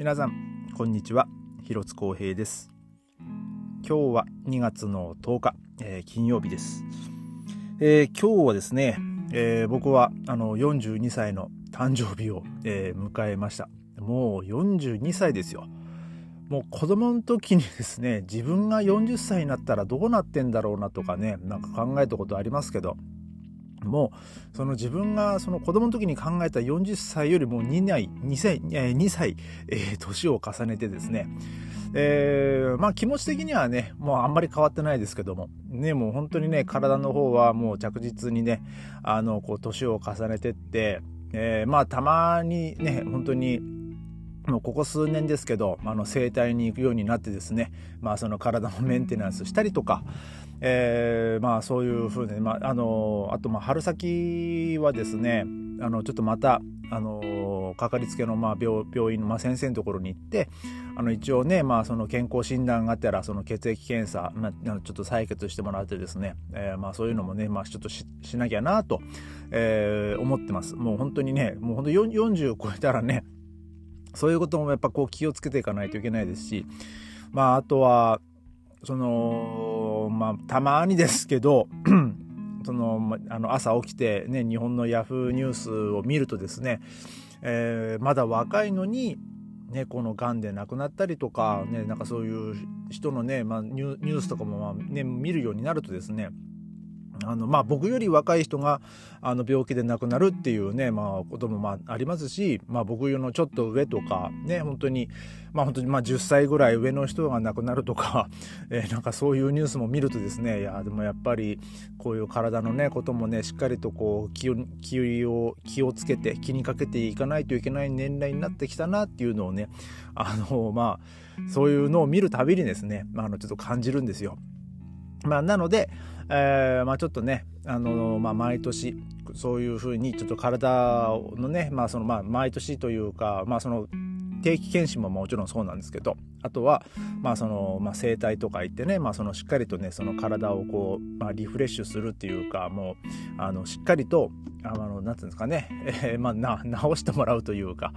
皆さんこんにちは。広津光平です。今日は2月の10日、えー、金曜日です、えー、今日はですね、えー、僕はあの42歳の誕生日を、え迎えました。もう42歳ですよ。もう子供の時にですね自分が40歳になったらどうなってんだろうなとかねなんか考えたことありますけどもその自分がその子供の時に考えた40歳よりも2歳 ,2 歳 ,2 歳、えー、年を重ねてですねえー、まあ気持ち的にはね、もうあんまり変わってないですけども、ね、もう本当にね、体の方はもう着実にね、あの、こう、年を重ねてって、えー、まあたまにね、本当に、もうここ数年ですけど、あの整体に行くようになってですね、まあその体のメンテナンスしたりとか、えー、まあそういうふうに、まあ、あのあとまあ春先はですねあのちょっとまたあのかかりつけのまあ病病院のまあ先生のところに行ってあの一応ね、まあ、その健康診断があったらその血液検査、まあ、ちょっと採血してもらってですね、えー、まあそういうのもね、まあ、ちょっとしなきゃなと、えー、思ってます。もう本当にねもう本当40超えたらねそういうこともやっぱこう気をつけていかないといけないですしまああとはそのまあたまにですけど そのあの朝起きてね日本のヤフーニュースを見るとですね、えー、まだ若いのにね、このがんで亡くなったりとか、ね、なんかそういう人のね、まあ、ニュースとかも、まあね、見るようになるとですねあのまあ、僕より若い人があの病気で亡くなるっていうね、まあ、こともまあありますし、まあ、僕よりのちょっと上とかね本当にまあ本当にまあ10歳ぐらい上の人が亡くなるとか、えー、なんかそういうニュースも見るとですねいやでもやっぱりこういう体のねこともねしっかりとこう気を気を気をつけて気にかけていかないといけない年代になってきたなっていうのをねあのまあそういうのを見るたびにですね、まあ、あのちょっと感じるんですよ。まあ、なので、えー、まあ、ちょっとね、あのまあ、毎年そういうふうにちょっと体のね、まあそのまあ、毎年というか、まあ、その定期検診ももちろんそうなんですけどあとは、まあそのまあ、整体とか行ってね、まあ、そのしっかりとねその体をこう、まあ、リフレッシュするっていうかもうあのしっかりとあのなんていうんですかね、えー、まあ、な直してもらうというか、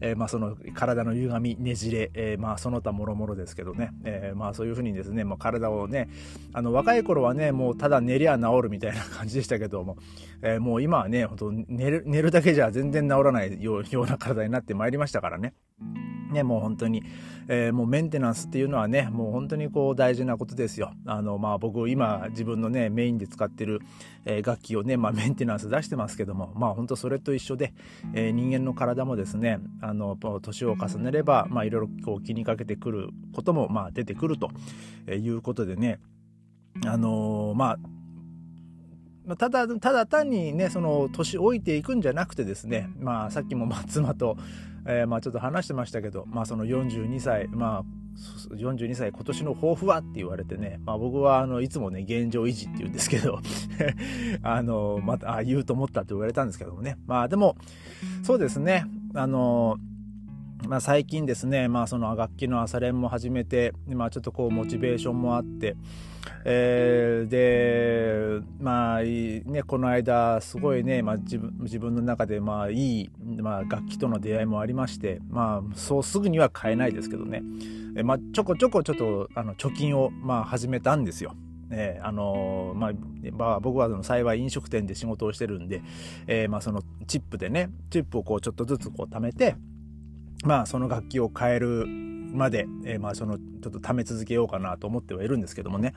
えー、まあ、その体の歪みねじれ、えー、まあ、その他もろもろですけどね、えまあ、そういうふうにですね、まあ、体をねあの若い頃はねもうただ寝りゃ治るみたいな感じでしたけども、えもう今はね本当寝る寝るだけじゃ全然治らないような体になってまいりましたからね。ね、もう本当に、えー、もうメンテナンスっていうのはね、もう本当にこう大事なことですよ。あの、まあ僕今自分のね、メインで使ってる、えー、楽器をね、まあメンテナンス出してますけども、まあ本当それと一緒で、えー、人間の体もですね、あの、年を重ねれば、まあいろいろこう気にかけてくることも、まあ出てくるということでね、あのまあただただ単にねその年老いていくんじゃなくてですねまあさっきもまあ妻とえー、まあ、ちょっと話してましたけど、まあ、その42歳、まあ、42歳今年の抱負はって言われてね、まあ、僕はあのいつもね現状維持って言うんですけど あのまたあ言うと思ったって言われたんですけどもね。まあでもそうですね。あのまあ、最近ですね、まあ、その楽器の朝練も始めて、まあ、ちょっとこうモチベーションもあって、えー、でまあねこの間すごいね、まあ、自分自分の中でまあいい、まあ、楽器との出会いもありましてまあそうすぐには買えないですけどね、えまあ、ちょこちょこちょっとあの貯金をまあ始めたんですよ。えー、あのー、まあ、まあ、僕はその幸い飲食店で仕事をしてるんで、えー、まあそのチップでねチップをこうちょっとずつこう貯めてまあその楽器を変えるまで、えー、まあそのちょっと貯め続けようかなと思ってはいるんですけどもね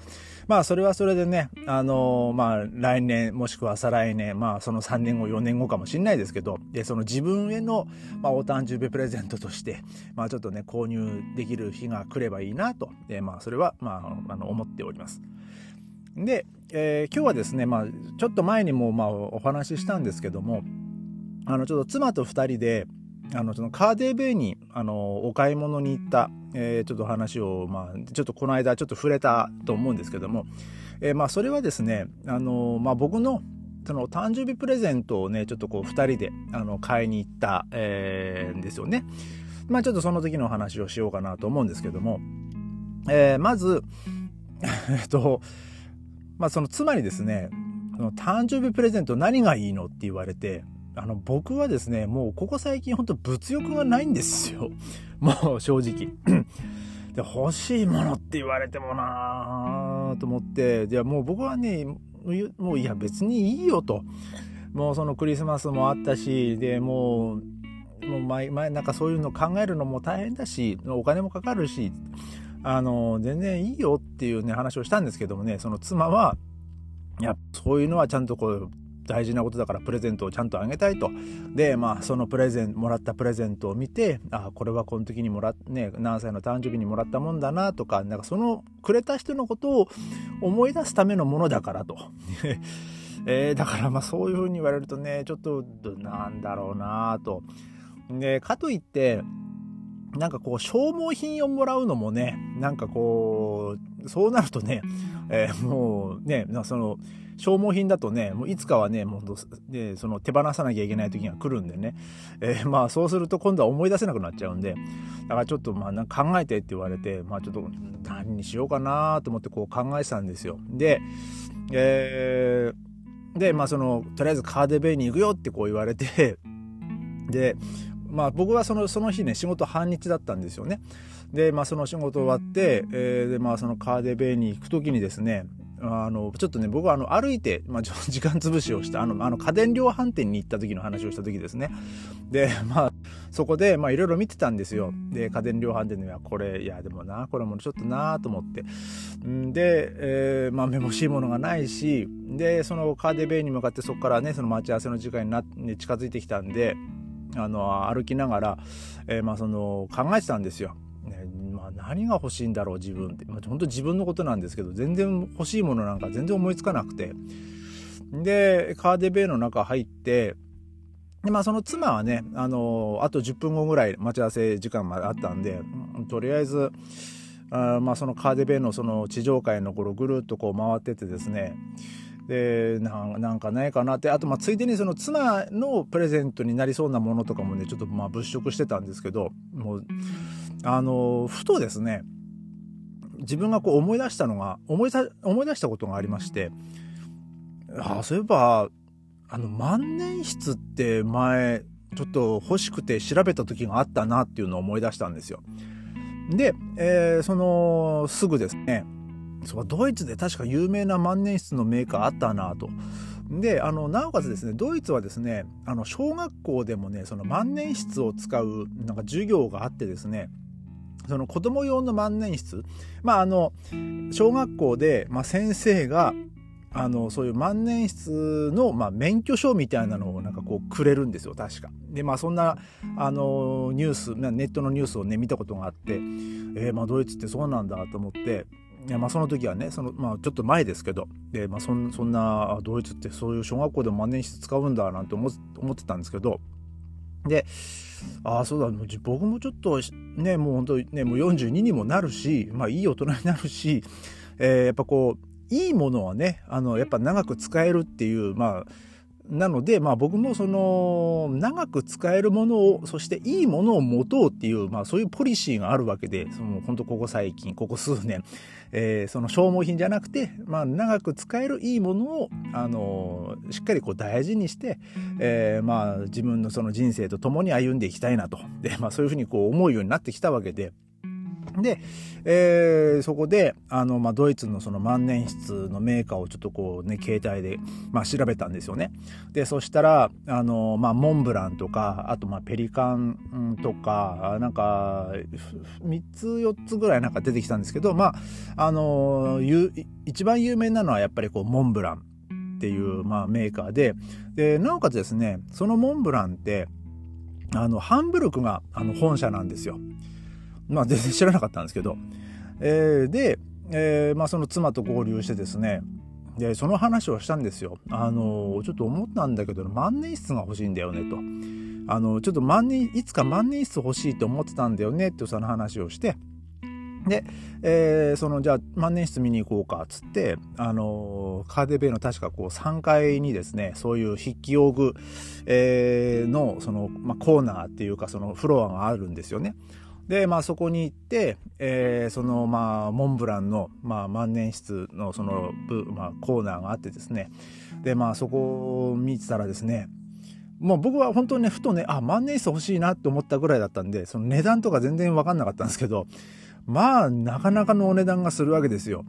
まあそれはそれでねあのー、まあ来年もしくは再来年まあその3年後4年後かもしれないですけどでその自分への、まあ、お誕生日プレゼントとしてまあちょっとね購入できる日が来ればいいなと、えー、まあそれはまああの思っております。で、え、今日はですねまあちょっと前にもまあお話ししたんですけどもあのちょっと妻と2人であのそのカーデーベイにあのお買い物に行った、えー、ちょっと話を、まあ、ちょっとこの間ちょっと触れたと思うんですけども、えー、まあそれはですねあの、まあ、僕のその誕生日プレゼントをねちょっとこう2人であの買いに行った、えー、んですよね。まあちょっとその時の話をしようかなと思うんですけども、えー、まず えっとまあそのつまりですね誕生日プレゼント何がいいのって言われてあの、僕はですね、もうここ最近ほんと物欲がないんですよ。もう正直。で、欲しいものって言われてもなぁと思って、で、もう僕はね、もういや別にいいよと。もうそのクリスマスもあったし、で、もう、もう前、前、なんかそういうの考えるのも大変だし、お金もかかるし、あの、全然いいよっていうね、話をしたんですけどもね、その妻は、いや、そういうのはちゃんとこう、大事なことだからプレゼントをちゃんとあげたいと。で、まあ、そのプレゼン、もらったプレゼントを見て、あ、これはこの時にもらっ、ね、何歳の誕生日にもらったもんだなとか、なんかそのくれた人のことを思い出すためのものだからと。えー、だからまあそういうふうに言われるとね、ちょっと、なんだろうなと。で、かといって、なんかこう消耗品をもらうのもね、なんかこう、そうなるとね、えー、もうね、その、消耗品だとね、もういつかはね、もうね、その手放さなきゃいけない時が来るんでね、えー、まあそうすると今度は思い出せなくなっちゃうんで、だからちょっとまあなんか考えてって言われて、まあちょっと何にしようかなと思ってこう考えてたんですよ。で、えー、で、まあその、とりあえずカーデベイに行くよってこう言われて、で、まあ僕はそのその日ね仕事半日だったんですよね。でまあその仕事終わって、えー、でまあそのカーデベイに行く時にですねあのちょっとね僕はあの歩いて、まあ、時間潰しをしたあのあの家電量販店に行った時の話をした時ですね。でまあそこでまあいろいろ見てたんですよ。で家電量販店ではこれいやでもなこれもちょっとなと思って。んで、えー、まあめぼしいものがないしでそのカーデベイに向かってそこからねその待ち合わせの時間にな、ね、近づいてきたんであの歩きながら、えー、まあその考えてたんですよ。何が欲しいんだろう自分って、まあ、本当自分のことなんですけど全然欲しいものなんか全然思いつかなくて。でカーデベイの中入ってでまあその妻はねあのあと10分後ぐらい待ち合わせ時間まであったんでとりあえずあまあそのカーデベイのその地上界の頃ぐるっとこう回っててですね。でなんかないかなって。あとまあついでにその妻のプレゼントになりそうなものとかもねちょっとまあ物色してたんですけどもうあのふとですね自分がこう思い出したのが思い思い出したことがありましてああそういえばあの万年筆って前ちょっと欲しくて調べた時があったなっていうのを思い出したんですよ。で、えー、そのすぐですねそうドイツで確か有名な万年筆のメーカーあったなと。であのなおかつですねドイツはですねあの小学校でもねその万年筆を使うなんか授業があってですねその子供用の万年筆まああの小学校で、まあ、先生があのそういう万年筆の、まあ、免許証みたいなのをなんかこうくれるんですよ確か。でまあそんなあのニュースネットのニュースをね見たことがあってえー、まあドイツってそうなんだと思っていやまあその時はねその、まあ、ちょっと前ですけどで、まあ、そんそんなドイツってそういう小学校でも万年筆使うんだなんて思ってたんですけどでああそうだ僕もちょっとねもう本当ねもう42にもなるしまあいい大人になるし、えー、やっぱこういいものはねあのやっぱ長く使えるっていうまあなので、まあ僕もその、長く使えるものを、そしていいものを持とうっていう、まあそういうポリシーがあるわけで、その、本当ここ最近、ここ数年、えー、その消耗品じゃなくて、まあ長く使えるいいものを、あの、しっかりこう大事にして、えー、まあ自分のその人生と共に歩んでいきたいなと。で、まあそういうふうにこう思うようになってきたわけで、で、えー、そこで、あの、まあ、ドイツのその万年筆のメーカーをちょっとこうね、携帯で、まあ、調べたんですよね。で、そしたら、あの、まあ、モンブランとか、あと、ま、ペリカンとか、なんか、3つ、4つぐらいなんか出てきたんですけど、まあ、あの、一番有名なのはやっぱりこう、モンブランっていう、まあ、メーカーで、で、なおかつですね、そのモンブランって、あの、ハンブルクがあの本社なんですよ。まあ全然知らなかったんですけど、えー、で、えー、まあその妻と合流してですね、で、その話をしたんですよ。あの、ちょっと思ったんだけど、万年筆が欲しいんだよねと。あの、ちょっと万年、いつか万年筆欲しいと思ってたんだよねってその話をして、で、えー、そのじゃあ万年筆見に行こうかっつってあのカーデベイの確かこう3階にですねそういう筆記用具、えー、のその、まあ、コーナーっていうかそのフロアがあるんですよね。で、まあそこに行って、えー、そのまあモンブランの、まあ、万年筆のその、まあ、コーナーがあってですねでまあそこを見てたらですねもう僕は本当にね、ふとね、あ、万年筆欲しいなって思ったぐらいだったんで、その値段とか全然わかんなかったんですけど、まあ、なかなかのお値段がするわけですよ。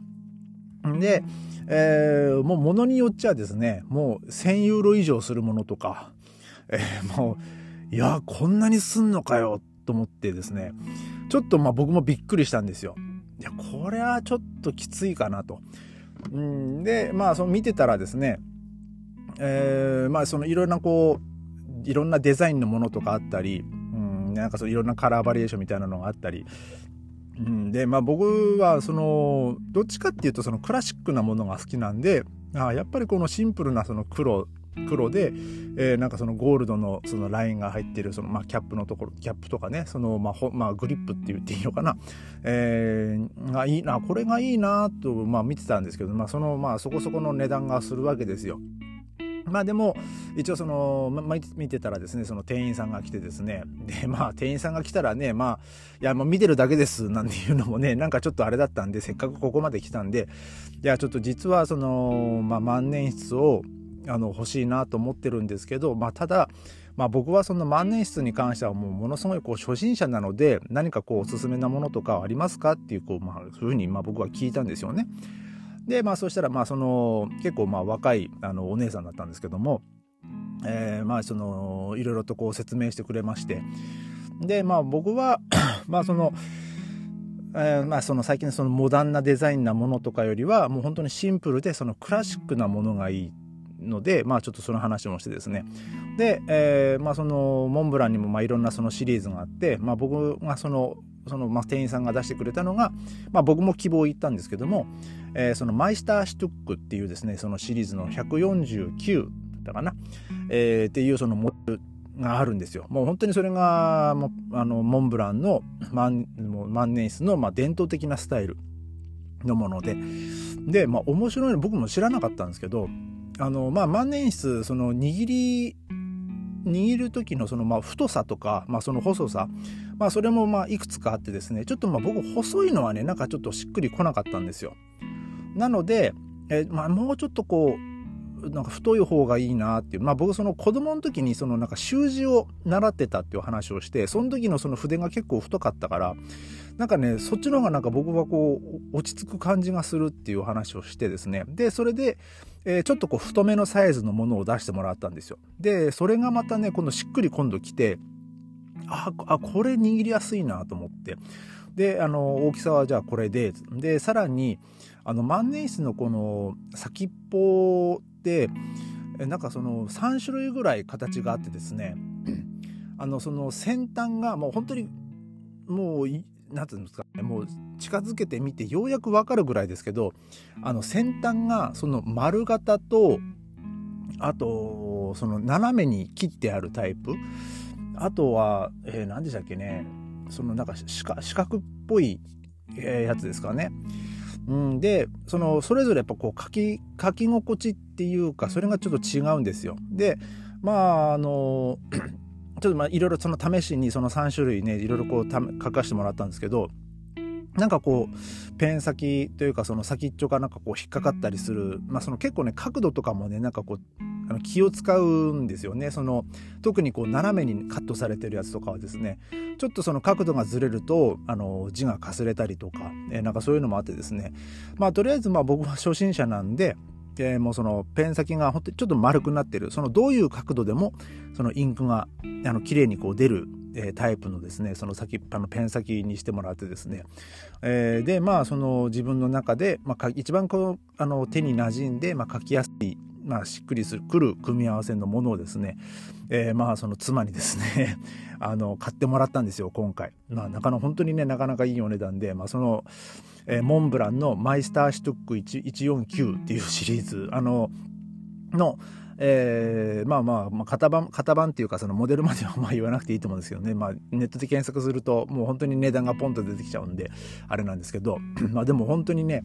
で、えー、もう物によっちゃですね、もう1000ユーロ以上するものとか、えー、もう、いや、こんなにすんのかよ、と思ってですね、ちょっとまあ僕もびっくりしたんですよ。いや、これはちょっときついかなと。うんで、まあ、その見てたらですね、えー、まあ、そのいろんなこう、いろんなデザインのものとかあったり、うん、なんかそのいろんなカラーバリエーションみたいなのがあったり、うん、で、まあ僕はその、どっちかっていうとそのクラシックなものが好きなんで、あやっぱりこのシンプルなその黒、黒で、えー、なんかそのゴールドのそのラインが入ってるそのまあキャップのところキャップとかねそのまあほ、まあ、グリップって言っていいのかな、えー、がいいなこれがいいなとまあ見てたんですけど、まあ、そのまあそこそこの値段がするわけですよ。まあでも、一応その、ま、見てたらですね、その店員さんが来てですね、で、まあ店員さんが来たらね、まあ、いや、もう見てるだけです、なんていうのもね、なんかちょっとあれだったんで、せっかくここまで来たんで、いや、ちょっと実はその、まあ万年筆を、あの、欲しいなと思ってるんですけど、まあただ、まあ僕はその万年筆に関してはもうものすごいこう初心者なので、何かこうおすすめなものとかありますかっていう、こう、まあそういうふうにまあ僕は聞いたんですよね。で、まあそしたら、まあその、結構まあ若いあのお姉さんだったんですけども、えー、まあそのいろいろとこう説明してくれましてでまあ僕は まあその、えー、まあその最近そのモダンなデザインなものとかよりはもう本当にシンプルでそのクラシックなものがいいのでまあちょっとその話もしてですね。で、えー、まあそのモンブランにもまあいろんなそのシリーズがあってまあ僕がそのその、まあ、店員さんが出してくれたのが、まあ、僕も希望を言ったんですけども、えー、そのマイスターシュトゥックっていうですねそのシリーズの149ったかな、えー、っていうそのモデルがあるんですよ。もう本当にそれがもあのモンブランの万万年筆のまあ伝統的なスタイルのもので。で、まあ、面白いの僕も知らなかったんですけどあの、まあ、万年筆その握り握る時のそのまあ太さとか、まあ、その細さ、まあ、それもまあいくつかあってですねちょっとまあ僕細いのはねなんかちょっとしっくりこなかったんですよ。なので、えまあ、もうちょっとこうなんか太い方がいいなっていう。まあ僕その子供の時にそのなんか習字を習ってたっていう話をして、その時のその筆が結構太かったから、なんかね、そっちの方がなんか僕はこう落ち着く感じがするっていう話をしてですね。で、それで、えー、ちょっとこう太めのサイズのものを出してもらったんですよ。で、それがまたね、今度しっくり今度来て、あ、あこれ握りやすいなと思って。で、あの、大きさはじゃあこれで、で、さらに、あの、万年筆のこの先っぽってなんかその3種類ぐらい形があってですねあのその先端がもう本当にもう何て言うんですかねもう近づけてみてようやく分かるぐらいですけどあの先端がその丸型とあとその斜めに切ってあるタイプあとは、えー、何でしたっけねそのなんか四角っぽい、えー、やつですかねうん、でそのそれぞれやっぱこう書き書き心地っていうかそれがちょっと違うんですよ。でまああの ちょっとまあいろいろその試しにその3種類ねいろいろこう書かせてもらったんですけどなんかこうペン先というかその先っちょがなんかこう引っかかったりする、まあ、その結構ね角度とかもねなんかこうあの気を使うんですよね。その特にこう斜めにカットされてるやつとかはですねちょっとその角度がずれるとあの字がかすれたりとか、えー、なんかそういうのもあってですね。まあとりあえずまあ僕は初心者なんでえー、もうそのペン先が本当にちょっと丸くなってる。そのどういう角度でもそのインクがあの綺麗にこう出るえタイプのですねその先あのペン先にしてもらってですね、えー、でまあその自分の中で、まあ、一番こうあの手に馴染んで、まあ、書きやすい、まあ、しっくりするくる組み合わせのものをですね、えー、まあその妻にですね あの買ってもらったんですよ今回、まあ、なかなか本当にねなかなかいいお値段で、まあ、その、えー、モンブランのマイスターシュトック149っていうシリーズあののえー、まあまあ、まあ、型番、型番っていうか、そのモデルまでは まあ言わなくていいと思うんですけどね。まあ、ネットで検索すると、もう本当に値段がポンと出てきちゃうんで、あれなんですけど、まあでも本当にね、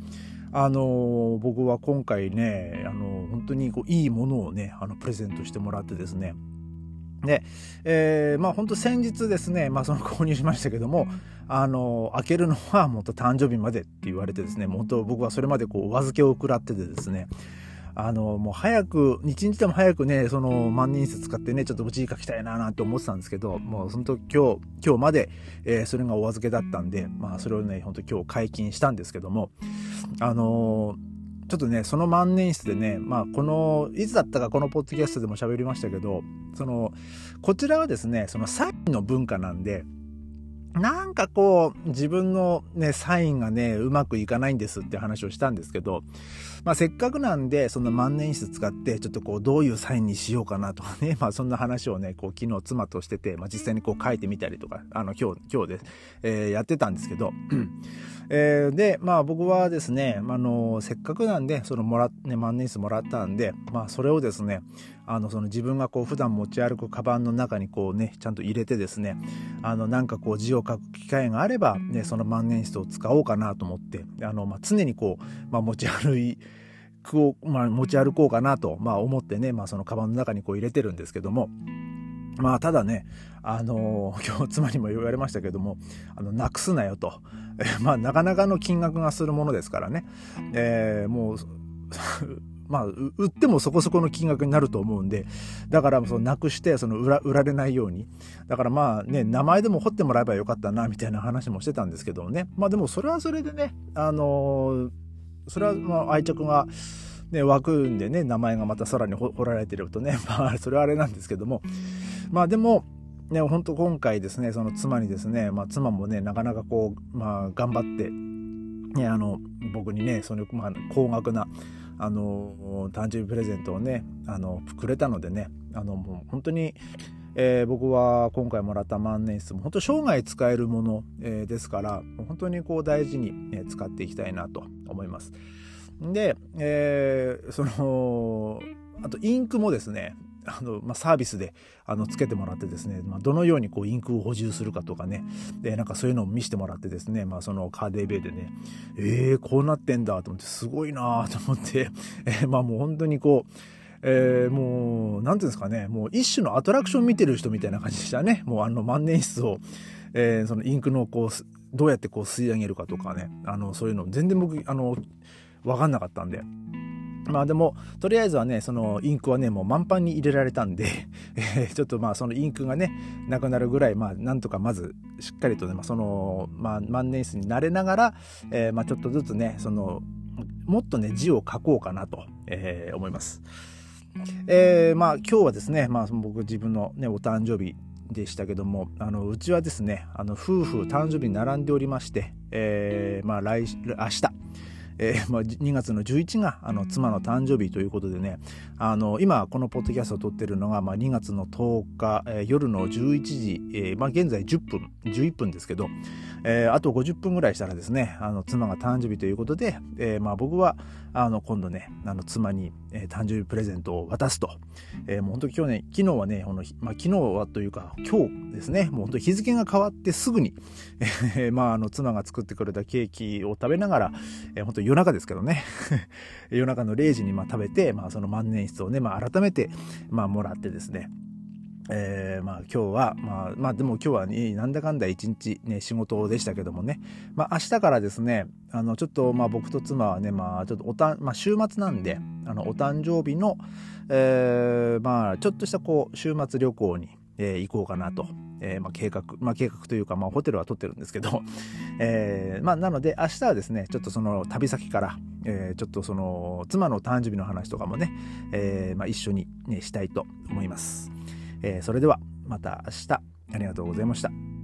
あの、僕は今回ね、あの、本当にこういいものをね、あの、プレゼントしてもらってですね、で、えー、まあ本当先日ですね、まあその購入しましたけども、あの、開けるのはもっと誕生日までって言われてですね、本当僕はそれまでこうお預けを食らっててですね、あの、もう早く、日日でも早くね、その万年筆使ってね、ちょっと字書きたいななんて思ってたんですけど、もうその時今日、今日まで、えー、それがお預けだったんで、まあそれをね、本当今日解禁したんですけども、あのちょっとね、その万年筆でね、まあ、この、いつだったかこのポッドキャストでも喋りましたけど、その、こちらはですね、そのサインの文化なんで、なんかこう、自分のね、サインがね、うまくいかないんですって話をしたんですけど、まあせっかくなんで、その万年筆使って、ちょっとこう、どういうサインにしようかなとかね、まあそんな話をね、こう、昨日妻としてて、まあ実際にこう書いてみたりとか、あの、今日、今日で、えー、やってたんですけど、えー、で、まあ僕はですね、あの、せっかくなんで、そのもら、ね、万年筆もらったんで、まあそれをですね、あの、その自分がこう普段持ち歩くカバンの中にこうね、ちゃんと入れてですね、あの、なんかこう字を書く機会があれば、ね、その万年筆を使おうかなと思って、あの、まあ常にこう、まあ持ち歩い、を、まあ、持ち歩こうかなと、まあ、思ってね、まあ、そのカバンの中にこう入れてるんですけども、まあ、ただね、あのー、今日妻にも言われましたけども、あの、なくすなよと。え まあ、なかなかの金額がするものですからね。えー、もう、まあ、売ってもそこそこの金額になると思うんで、だから、その、なくして、その、売ら、売られないように。だからまあね、名前でも彫ってもらえばよかったな、みたいな話もしてたんですけどもね。まあでも、それはそれでね、あのー、それは、まあ、愛着が、ね、湧くんでね、名前がまたさらに彫られてるとね、まあ、それはあれなんですけども、まあでも、ね、本当今回ですね、その妻にですね、まあ妻もね、なかなかこう、まあ頑張って、ね、あの、僕にね、その、まあ、高額な、あの、誕生日プレゼントをね、あの、くれたのでね、あの、もう本当に、えー、僕は今回もらった万年筆も本当生涯使えるもの、えー、ですから本当にこう大事に、ね、使っていきたいなと思います。で、えー、そのあとインクもですねあの、まあ、サービスで、あの、つけてもらってですね、まあ、どのようにこう、インクを補充するかとかね、で、なんかそういうのを見せてもらってですね、まあ、そのカーデーベイでね、えー、こうなってんだと思って、すごいなと思って、えー、まあ、もう本当にこう、えー、もう、なんていうんですかね、もう一種のアトラクション見てる人みたいな感じでしたね。もうあの万年筆を、えー、そのインクのこう、どうやってこう吸い上げるかとかね、あの、そういうの全然僕、あの、わかんなかったんで。まあでも、とりあえずはね、そのインクはね、もう満帆に入れられたんで、えー、ちょっとまあそのインクがね、なくなるぐらい、まあなんとかまずしっかりとね、まあその、まあ万年筆になれながら、えー、まあちょっとずつね、その、もっとね、字を書こうかなと、えー、思います。えー、まあ今日はですね、まあ僕自分のね、お誕生日でしたけども、あの、うちはですね、あの、夫婦誕生日に並んでおりまして、えー、まあ来、明日、えー、まあ、2月の11があの妻の誕生日ということでねあの今このポッドキャストを撮ってるのが、まあ、2月の10日、えー、夜の11時、えー、まあ、現在10分11分ですけど、えー、あと50分ぐらいしたらですねあの妻が誕生日ということで、えーまあ、僕はあの今度ねあの妻に、えー、誕生日プレゼントを渡すと、えー、もう本当今日ね昨日はねこの、まあ、昨日はというか今日ですねもう本当日付が変わってすぐに、えーまあ、あの妻が作ってくれたケーキを食べながら、えー、本当夜中ですけどね。夜中の0時にまあ食べて、まあ、その万年筆をね、まあ、改めて、まあ、もらってですね。えー、まあ今日は、まあ、まあでも今日はね、なんだかんだ一日ね、仕事でしたけどもね、まあ明日からですね、あの、ちょっとまあ僕と妻はね、まあちょっとおたまあ週末なんで、あの、お誕生日の、えー、まあちょっとしたこう、週末旅行に、えー、行こうかなと、えー、まあ計画、まあ計画というか、まあホテルは取ってるんですけど、えー、まあなので明日はですね、ちょっとその旅先から、えー、ちょっとその妻の誕生日の話とかもね、えー、まあ一緒にね、したいと思います。えー、それではまた明日ありがとうございました。